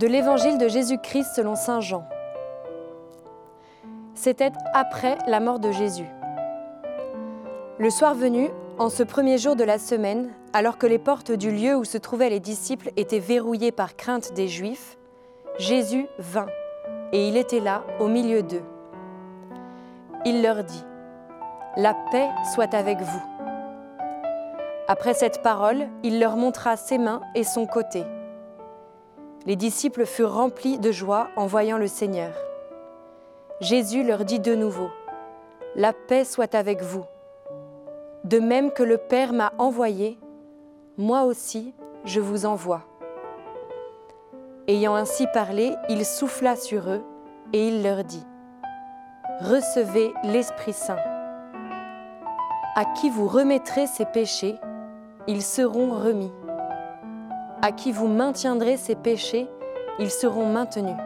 De l'Évangile de Jésus-Christ selon Saint Jean. C'était après la mort de Jésus. Le soir venu, en ce premier jour de la semaine, alors que les portes du lieu où se trouvaient les disciples étaient verrouillées par crainte des Juifs, Jésus vint, et il était là au milieu d'eux. Il leur dit, La paix soit avec vous. Après cette parole, il leur montra ses mains et son côté. Les disciples furent remplis de joie en voyant le Seigneur. Jésus leur dit de nouveau, La paix soit avec vous. De même que le Père m'a envoyé, moi aussi je vous envoie. Ayant ainsi parlé, il souffla sur eux et il leur dit, Recevez l'Esprit Saint. À qui vous remettrez ces péchés, ils seront remis. À qui vous maintiendrez ces péchés, ils seront maintenus.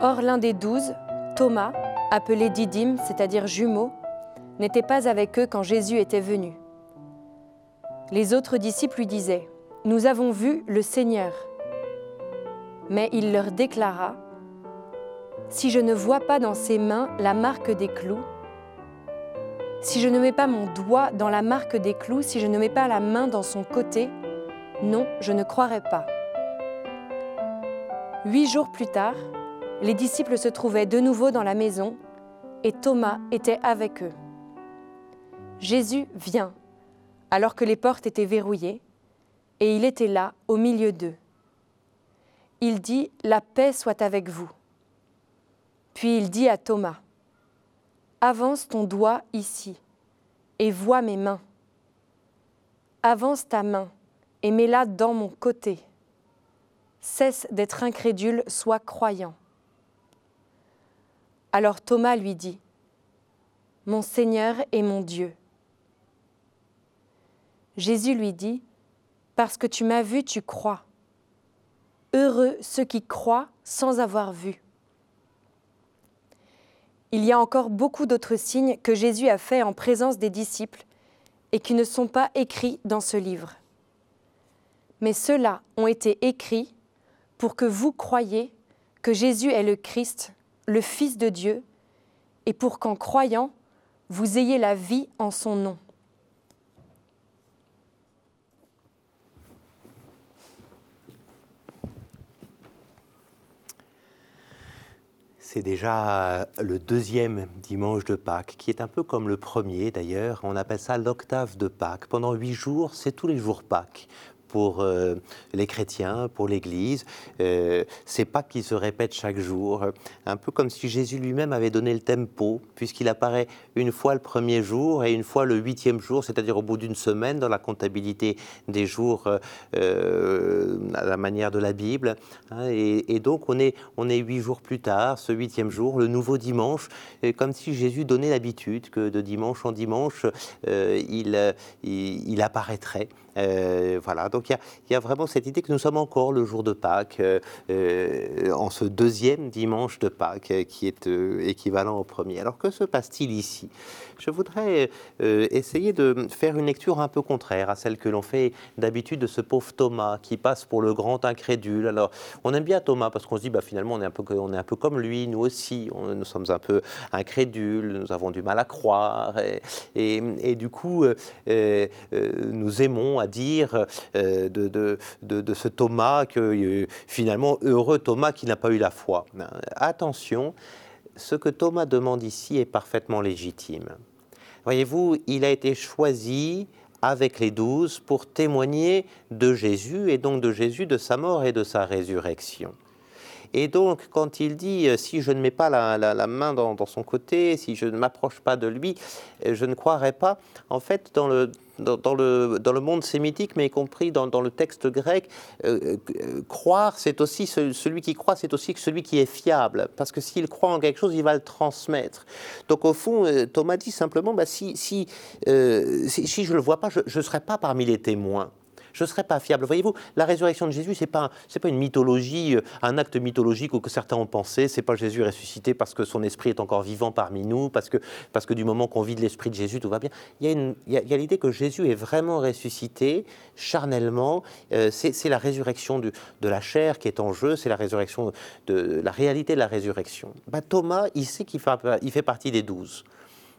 Or l'un des douze, Thomas, appelé Didyme, c'est-à-dire jumeau, n'était pas avec eux quand Jésus était venu. Les autres disciples lui disaient, Nous avons vu le Seigneur. Mais il leur déclara, Si je ne vois pas dans ses mains la marque des clous, si je ne mets pas mon doigt dans la marque des clous, si je ne mets pas la main dans son côté, non, je ne croirai pas. Huit jours plus tard, les disciples se trouvaient de nouveau dans la maison et Thomas était avec eux. Jésus vient, alors que les portes étaient verrouillées, et il était là, au milieu d'eux. Il dit, La paix soit avec vous. Puis il dit à Thomas, Avance ton doigt ici, et vois mes mains. Avance ta main, et mets-la dans mon côté. Cesse d'être incrédule, sois croyant. Alors Thomas lui dit, Mon Seigneur et mon Dieu. Jésus lui dit, Parce que tu m'as vu, tu crois. Heureux ceux qui croient sans avoir vu. Il y a encore beaucoup d'autres signes que Jésus a faits en présence des disciples et qui ne sont pas écrits dans ce livre. Mais ceux-là ont été écrits pour que vous croyiez que Jésus est le Christ, le Fils de Dieu, et pour qu'en croyant, vous ayez la vie en son nom. C'est déjà le deuxième dimanche de Pâques, qui est un peu comme le premier d'ailleurs. On appelle ça l'octave de Pâques. Pendant huit jours, c'est tous les jours Pâques pour euh, les chrétiens, pour l'Église. Euh, c'est pas qu'il se répète chaque jour, un peu comme si Jésus lui-même avait donné le tempo, puisqu'il apparaît une fois le premier jour et une fois le huitième jour, c'est-à-dire au bout d'une semaine dans la comptabilité des jours euh, à la manière de la Bible. Hein. et, donc on est, on est huit jours plus tard, ce huitième jour, le nouveau dimanche, comme si Jésus donnait l'habitude que de dimanche en dimanche, il, il, apparaîtrait. voilà, il y, a vraiment cette idée que nous sommes encore le jour de Pâques, euh, euh, en ce deuxième dimanche de Pâques, euh, qui est équivalent au premier. Alors que se passe-t-il ici? Je voudrais essayer de faire une lecture un peu contraire à celle que l'on fait d'habitude de ce pauvre Thomas qui passe pour le grand incrédule. Alors on aime bien Thomas parce qu'on se dit bah, finalement on est, un peu, comme lui, nous aussi, nous sommes un peu incrédules, nous avons du mal à croire et, du coup nous aimons à dire de, de, ce Thomas, que euh, finalement, heureux Thomas qui n'a pas eu la foi. Attention, ce que Thomas demande ici est parfaitement légitime. Voyez-vous, il a été choisi avec les douze pour témoigner de Jésus et donc de Jésus, de sa mort et de sa résurrection. Et donc, quand il dit euh, si je ne mets pas la, main dans, son côté, si je ne m'approche pas de lui, euh, je ne croirai pas. En fait, dans le, dans, le, dans le monde sémitique, mais y compris dans, dans le texte grec, euh, croire, c'est aussi celui qui croit, c'est aussi celui qui est fiable, parce que s'il croit en quelque chose, il va le transmettre. Donc au fond, Thomas dit simplement, bah, si, si, si, si, je ne le vois pas, je ne serai pas parmi les témoins. Je ne serai pas fiable. Voyez-vous, la résurrection de Jésus, ce n'est pas, pas une mythologie, euh, un acte mythologique que certains ont pensé, c'est pas Jésus ressuscité parce que son esprit est encore vivant parmi nous, parce que, parce que du moment qu'on vit de l'esprit de Jésus, tout va bien. Il y a, l'idée que Jésus est vraiment ressuscité charnellement, euh, c'est la résurrection de la chair qui est en jeu, c'est la résurrection de la réalité de la résurrection. Bah, Thomas, il sait qu'il fait, il fait partie des douze.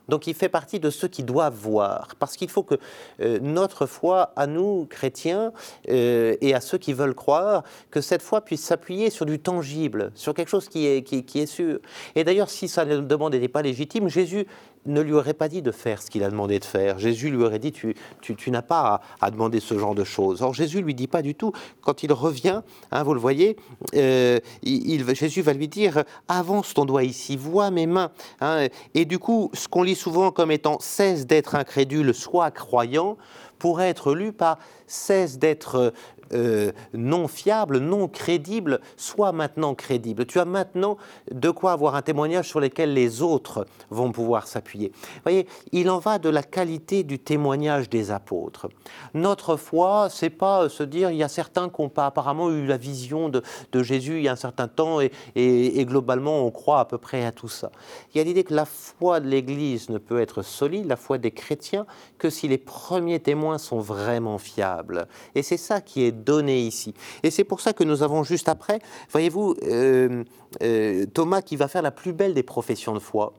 Donc il fait partie de ceux qui doivent voir, parce qu'il faut que euh, notre foi, à nous, chrétiens, euh, et à ceux qui veulent croire, que cette foi puisse s'appuyer sur du tangible, sur quelque chose qui est, qui, qui est sûr. Et d'ailleurs, si sa demande n'était pas légitime, Jésus ne lui aurait pas dit de faire ce qu'il a demandé de faire. Jésus lui aurait dit, tu, n'as pas à, demander ce genre de choses. Or, Jésus lui dit pas du tout. Quand il revient, hein, vous le voyez, euh, Jésus va lui dire, avance ton doigt ici, vois mes mains. Hein. et du coup, ce qu'on lit souvent comme étant cesse d'être incrédule, sois croyant, pourrait être lu par cesse d'être euh, non fiable, non crédible, soit maintenant crédible. Tu as maintenant de quoi avoir un témoignage sur lequel les autres vont pouvoir s'appuyer. Vous voyez, il en va de la qualité du témoignage des apôtres. Notre foi, c'est pas se dire, il y a certains qui n'ont pas apparemment eu la vision de, Jésus il y a un certain temps et, et, globalement on croit à peu près à tout ça. Il y a l'idée que la foi de l'Église ne peut être solide, la foi des chrétiens, que si les premiers témoins sont vraiment fiables. Et c'est ça qui est donné ici. Et c'est pour ça que nous avons juste après, voyez-vous, euh, euh, Thomas qui va faire la plus belle des professions de foi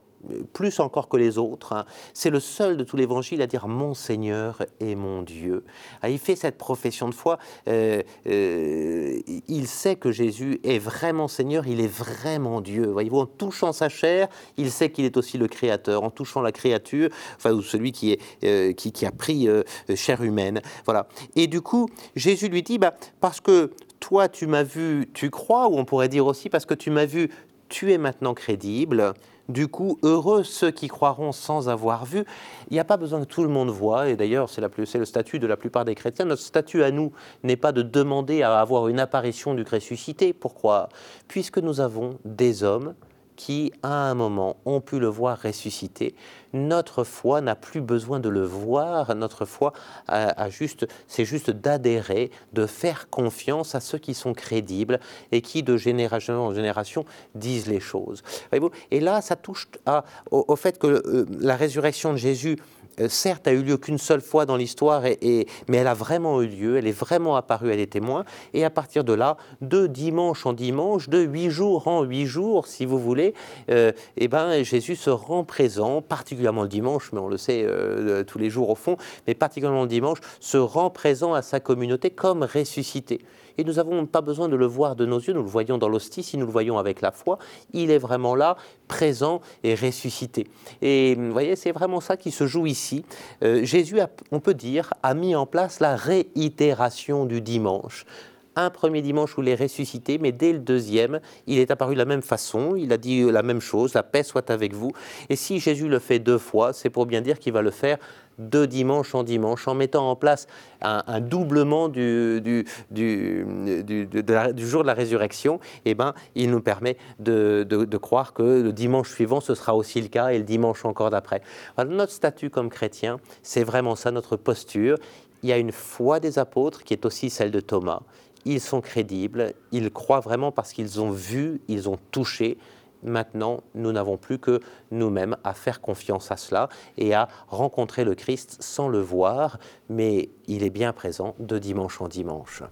plus encore que les autres. Hein. C'est le seul de tout l'évangile à dire mon Seigneur et mon Dieu. Ah, il fait cette profession de foi. Euh, euh, il sait que Jésus est vraiment Seigneur, il est vraiment Dieu. Voyez-vous, en touchant sa chair, il sait qu'il est aussi le Créateur. En touchant la créature, enfin, ou celui qui, euh, qui, a pris chair humaine. Voilà. Et du coup, Jésus lui dit, bah, parce que toi, tu m'as vu, tu crois, ou on pourrait dire aussi, parce que tu m'as vu, tu es maintenant crédible. Du coup, heureux ceux qui croiront sans avoir vu. Il n'y a pas besoin que tout le monde voit, et d'ailleurs c'est le statut de la plupart des chrétiens. Notre statut à nous n'est pas de demander à avoir une apparition du ressuscité pour croire, puisque nous avons des hommes qui, à un moment, ont pu le voir ressusciter. Notre foi n'a plus besoin de le voir. Notre foi a, juste, c'est juste d'adhérer, de faire confiance à ceux qui sont crédibles et qui, de génération en génération, disent les choses. Et là, ça touche au, fait que euh, la résurrection de Jésus certes, a eu lieu qu'une seule fois dans l'histoire, mais elle a vraiment eu lieu, elle est vraiment apparue à des témoins. Et à partir de là, de dimanche en dimanche, de huit jours en huit jours, si vous voulez, euh, eh ben, Jésus se rend présent, particulièrement le dimanche, mais on le sait euh, tous les jours au fond, mais particulièrement le dimanche, se rend présent à sa communauté comme ressuscité. Et nous n'avons pas besoin de le voir de nos yeux, nous le voyons dans l'hostie, si nous le voyons avec la foi, il est vraiment là, présent et ressuscité. Et vous voyez, c'est vraiment ça qui se joue ici. Euh, Jésus, on peut dire, a mis en place la réitération du dimanche un premier dimanche où il est ressuscité, mais dès le deuxième, il est apparu de la même façon, il a dit la même chose, la paix soit avec vous. Et si Jésus le fait deux fois, c'est pour bien dire qu'il va le faire de dimanche en dimanche, en mettant en place un, doublement du, du, du, du, jour de la résurrection, eh ben, il nous permet de, de, croire que le dimanche suivant, ce sera aussi le cas, et le dimanche encore d'après. Notre statut comme chrétien, c'est vraiment ça, notre posture. Il y a une foi des apôtres qui est aussi celle de Thomas. Ils sont crédibles, ils croient vraiment parce qu'ils ont vu, ils ont touché, Maintenant, nous n'avons plus que nous-mêmes à faire confiance à cela et à rencontrer le Christ sans le voir, mais il est bien présent de dimanche en dimanche.